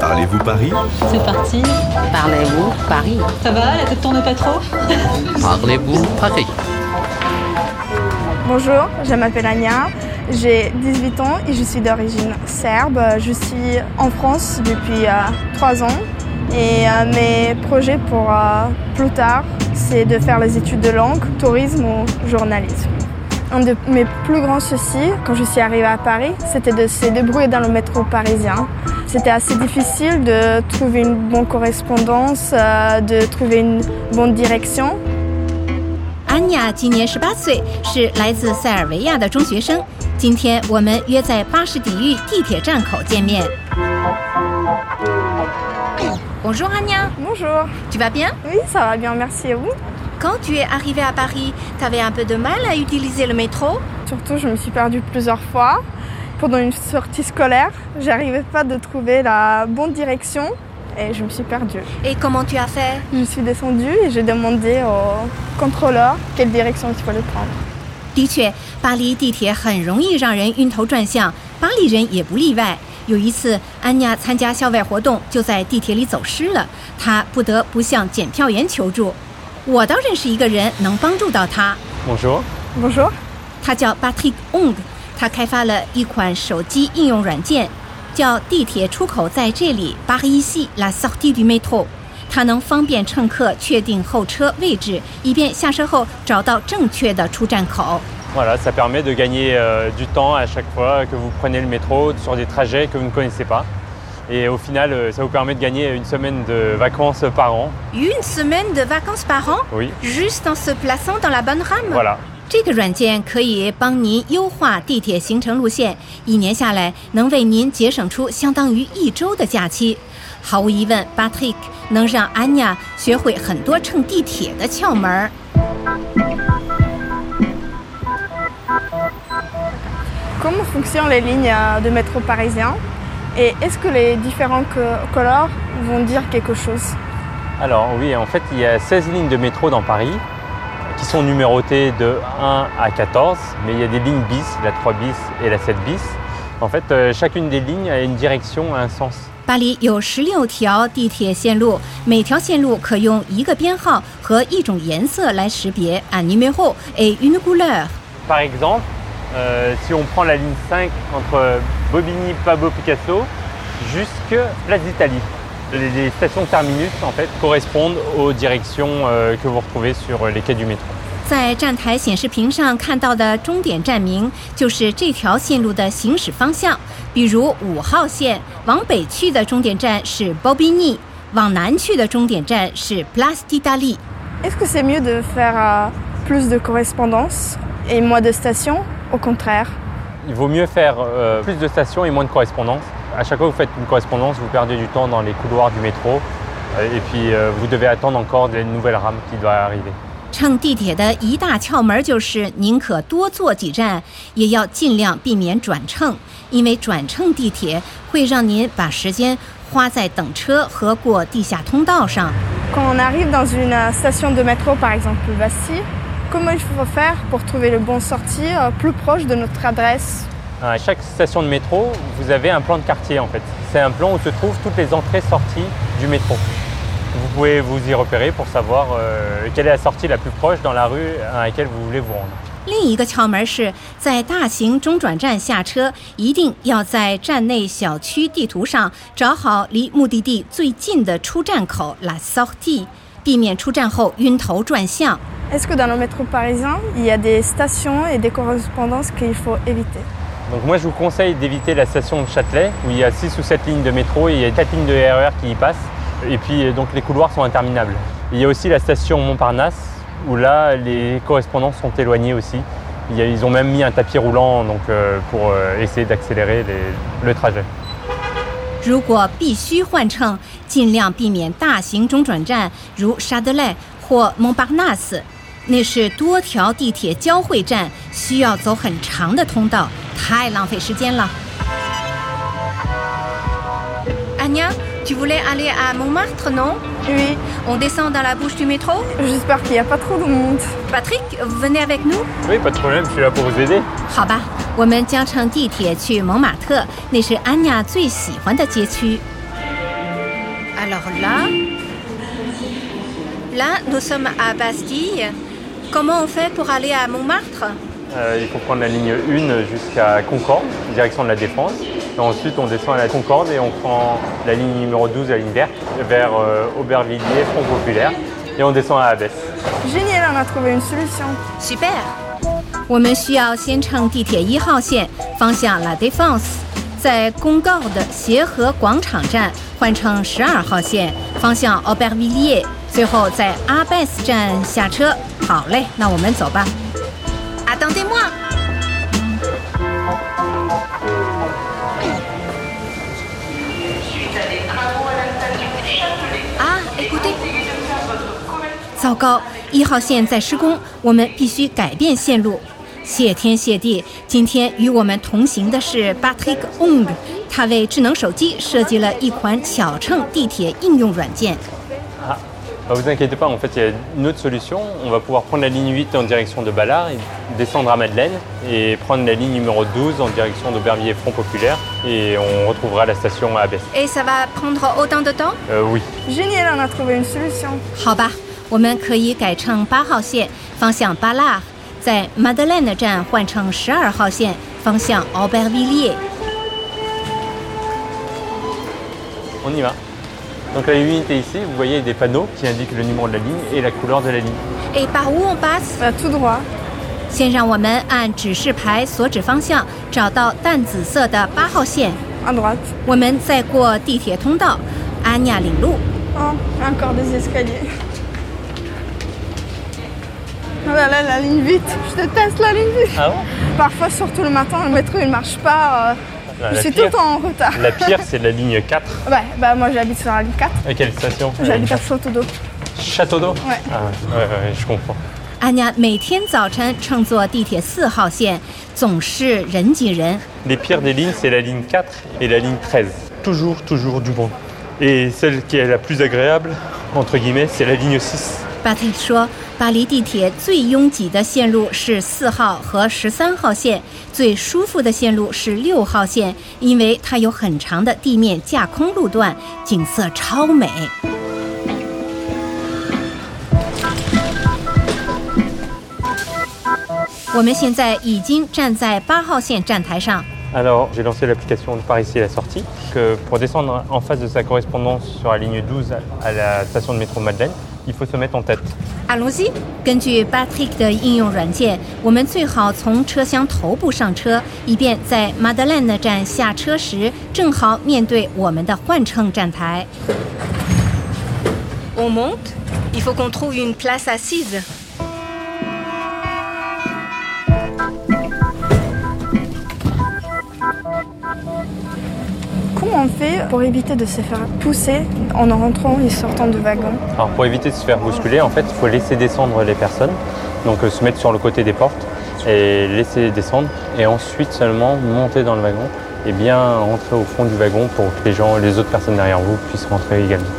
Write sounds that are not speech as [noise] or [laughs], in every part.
Parlez-vous Paris? C'est parti. Parlez-vous Paris? Ça va, la tête tourne pas trop? [laughs] Parlez-vous Paris? Bonjour, je m'appelle Anya, j'ai 18 ans et je suis d'origine serbe. Je suis en France depuis 3 ans et euh, mes projets pour euh, plus tard, c'est de faire les études de langue, tourisme ou journalisme. Un de mes plus grands soucis quand je suis arrivée à Paris, c'était de se débrouiller dans le métro parisien. C'était assez difficile de trouver une bonne correspondance, euh, de trouver une bonne direction. 安雅今年十八岁，是来自塞尔维亚的中学生。今天我们约在巴士底狱地铁站口见面。Bonjour Anya. Bonjour. Tu vas bien Oui, ça va bien, merci et vous Quand tu es arrivée à Paris, tu avais un peu de mal à utiliser le métro Surtout, je me suis perdue plusieurs fois. Pendant une sortie scolaire, j'arrivais pas de trouver la bonne direction et je me suis perdue. Et comment tu as fait Je suis descendue et j'ai demandé au contrôleur quelle direction il fallait prendre. 的确，巴黎地铁很容易让人晕头转向，巴黎人也不例外。有一次，安妮参加校外活动，就在地铁里走失了，她不得不向检票员求助。我倒认识一个人能帮助到她。Bonjour. Bonjour. 他叫 Patrick Ong， 他开发了一款手机应用软件，叫“地铁出口在这里 ”（Paris ici la sortie du métro）。它能方便乘客确定候车位置，以便下车后找到正确的出站口。Voilà, ça permet de gagner euh, du temps à chaque fois que vous prenez le métro sur des trajets que vous ne connaissez pas. Et au final, euh, ça vous permet de gagner une semaine de vacances par an. Une semaine de vacances par an Oui. Juste en se plaçant dans la bonne rame Voilà. 这个软件可以帮您优化地铁行程路线，一年下来能为您节省出相当于一周的假期。毫无疑问，Patrick 能让 Anya 学会很多乘地铁的窍门儿。Comment fonctionnent les lignes euh, de métro parisien et est-ce que les différents co- couleurs vont dire quelque chose Alors oui, en fait, il y a 16 lignes de métro dans Paris qui sont numérotées de 1 à 14, mais il y a des lignes bis, la 3 bis et la 7 bis. En fait, euh, chacune des lignes a une direction, un sens. 巴黎有十六条地铁线路，每条线路可用一个编号和一种颜色来识别，un numéro et une couleur。 Par exemple, euh, si on prend la ligne 5 entre Bobigny, Pablo Picasso jusque Place d'Italie, les, les stations terminus en fait correspondent aux directions euh, que vous retrouvez sur les quais du métro. 在站台显示屏上看到的终点站名就是这条线路的行驶方向。比如五号线往北去的终点站是 Bobigny，往南去的终点站是 Place d'Italie。 Est-ce que c'est mieux de faire euh, plus de correspondance et moins de stations Au contraire. Il vaut mieux faire euh, plus de stations et moins de correspondance. À chaque fois que vous faites une correspondance, vous perdez du temps dans les couloirs du métro euh, et puis euh, vous devez attendre encore des nouvelles rames qui doivent arriver. 乘地铁的一大窍门就是宁可多坐几站，也要尽量避免转乘，因为转乘地铁会让您把时间花在等车和过地下通道上。 Quand on arrive dans une euh, station de métro, par exemple Vassy, comment il faut faire pour trouver le bon sortie euh, plus proche de notre adresse À chaque station de métro, vous avez un plan de quartier en fait. C'est un plan où se trouvent toutes les entrées-sorties du métro. Vous pouvez vous y repérer pour savoir euh, quelle est la sortie la plus proche dans la rue à laquelle vous voulez vous rendre. 另一个窍门是在大型中转站下车，一定要在站内小区地图上找好离目的地最近的出站口 （la sortie），避免出站后晕头转向。 Est-ce que dans le métro parisien, il y a des stations et des correspondances qu'il faut éviter Donc moi je vous conseille d'éviter la station de Châtelet où il y a 6 ou 7 lignes de métro et il y a 4 lignes de RER qui y passent. Et puis euh, donc les couloirs sont interminables. Il y a aussi la station Montparnasse où là les correspondances sont éloignées aussi. Il y a- ils ont même mis un tapis roulant donc, euh, pour euh, essayer d'accélérer les- le trajet. 如果必须换乘，尽量避免大型中转站，如沙德赖或蒙巴纳斯，那是多条地铁交汇站，需要走很长的通道， 太浪费时间了。Anya, tu voulais aller à Montmartre, non Oui, On descend dans la bouche du métro j'espère qu'il n'y a pas trop de monde. Patrick, vous venez avec nous Oui pas de problème, je suis là pour vous aider. 好吧，我们将乘地铁去蒙马特，那是安妮亚最喜欢的街区。 Alors là, là, nous sommes à Bastille. Comment on fait pour aller à Montmartre Euh, il faut prendre la ligne 1 jusqu'à Concorde, direction de la Défense. Et ensuite, on descend à la Concorde et on prend la ligne numéro 12, la ligne verte, vers euh, Aubervilliers, Front Populaire. Et on descend à Abbesse. Génial, on a trouvé une solution. Super。我们需要先乘地铁一号线，方向 La Défense，在公告的协和广场站换乘十二号线，方向 Aubervilliers，最后在阿拜斯站下车。好嘞，那我们走吧。 当对望。啊，écoutez。糟糕，一号线在施工，我们必须改变线路。谢天谢地，今天与我们同行的是 Batik Ong，他为智能手机设计了一款巧乘地铁应用软件。Ah, bah, vous inquiétez pas, en fait, il y a une autre solution. On va pouvoir prendre la ligne 8 en direction de Ballard, et descendre à Madeleine et prendre la ligne numéro 12 en direction d'Aubervilliers Front Populaire. Et on retrouvera la station à Abbesse. Et ça va prendre autant de temps Euh, oui. Génial, on a trouvé une solution. 好吧，我们可以改乘八号线，方向巴拉，在 Madeleine 站换乘十二号线，方向 Aubervilliers。 On y va. Donc la unité ici, vous voyez des panneaux qui indiquent le numéro de la ligne et la couleur de la ligne. Et par où on passe Bah, tout droit. 先让我们按指示牌所指方向找到淡紫色的八号线， À droite. 我们再过地铁通道阿尼亚领路。 Oh, encore des escaliers. Oh là là, la ligne 8. Je déteste la ligne 8. Ah bon Parfois, surtout le matin, le métro il marche pas. euh, Ah, je la suis tout pire. le temps en retard. La pire, [laughs] c'est la ligne 4. Ouais, bah moi j'habite sur la ligne 4. À quelle station J'habite à Château d'eau. Château d'eau Ouais. Ah ouais, ouais, ouais, je comprends. 安妮亚每天早晨乘坐地铁四号线，总是人挤人。 Les pires des lignes, c'est la ligne 4 et la ligne 13. Toujours, toujours du monde. Et celle qui est la plus agréable, entre guillemets, c'est la ligne 6. Patrick 说，巴黎地铁最拥挤的线路是四号和十三号线，最舒服的线路是六号线，因为它有很长的地面架空路段，景色超美。我们现在已经站在八号线站台上，Alors, j'ai lancé l'application par ici la sortie. Que pour descendre en face de sa correspondance sur la ligne 12 à la station de métro Madeleine, il faut se mettre en tête. Allons-y。根据 Patrick 的应用软件，我们最好从车厢头部上车，以便在 Madeleine 站下车时正好面对我们的换乘站台。On monte. Il faut qu'on trouve une place assise. on fait pour éviter de se faire pousser en rentrant et sortant du wagon Alors, pour éviter de se faire bousculer, en fait, il faut laisser descendre les personnes. Donc, euh, se mettre sur le côté des portes et laisser descendre. Et ensuite seulement monter dans le wagon et bien rentrer au fond du wagon pour que les gens, les autres personnes derrière vous puissent rentrer également.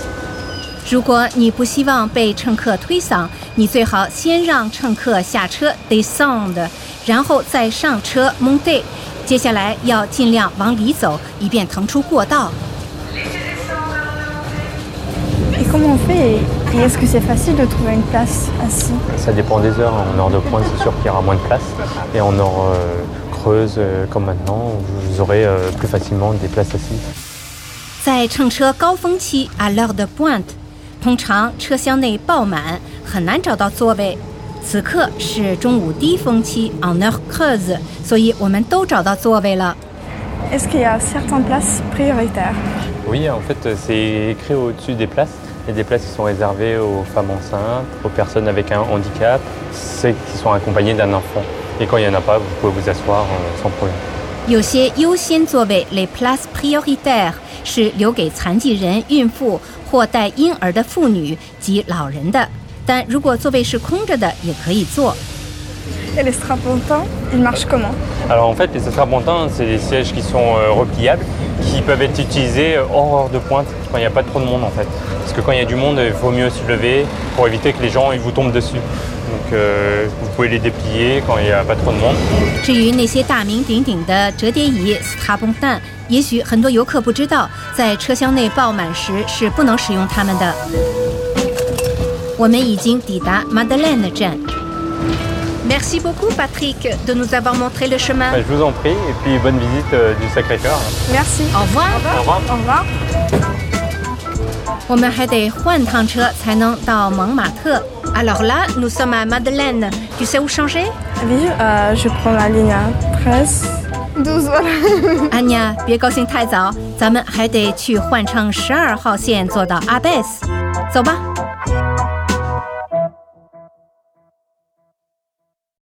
如果你不希望被乘客推搡，你最好先让乘客下车 descend，然后再上车 monte。 接下来要尽量往里走，以便腾出过道。Et comment on fait Et est-ce que c'est facile de trouver une place assise Ça dépend des heures. En heure de pointe, c'est sûr qu'il y aura moins de place. Et en heure euh, creuse, euh, comme maintenant, vous aurez euh, plus facilement des places assises. 在乘车高峰期 à l'heure de pointe，通常车厢内爆满，很难找到座位。此刻是中午低峰期 en heure creuse，所以我们都找到座位了。 Est-ce qu'il y a certaines places prioritaires Oui, en fait, euh, c'est écrit au-dessus des places. Il y a des places qui sont réservées aux femmes enceintes, aux personnes avec un handicap, celles qui sont accompagnées d'un enfant. Et quand il n'y en a pas, vous pouvez vous asseoir euh, sans problème. 有些优先座位 les places prioritaires 是留给残疾人、孕妇或带婴儿的妇女及老人的， 但如果座位是空着的，也可以坐。Et les strapontins, ils marchent comment Alors en fait, les strapontins, c'est des sièges qui sont euh, repliables, qui peuvent être utilisés euh, hors heure de pointe, quand il n'y a pas trop de monde en fait. Parce que quand il y a du monde, il vaut mieux se lever pour éviter que les gens ils vous tombent dessus. Donc euh, vous pouvez les déplier quand il n'y a pas trop de monde. 至于那些大名鼎鼎的折叠椅 s t a p o n t a n 也许很多游客不知道，在车厢内爆满时是不能使用它们的。我们已经抵达 Madeleine 站。Merci beaucoup, Patrick, de nous avoir montré le chemin. Bah, je vous en prie, et puis bonne visite euh, du Sacré-Cœur. Merci. Au revoir. Au revoir. Au revoir. 我们还得换趟车才能到蒙马特。Alors là, nous sommes à Madeleine. Tu sais où changer? Oui, euh, je prends la ligne 13. 12, voilà. [laughs] 安妮，别高兴太早，咱们还得去换乘十二号线坐到阿贝斯。走吧。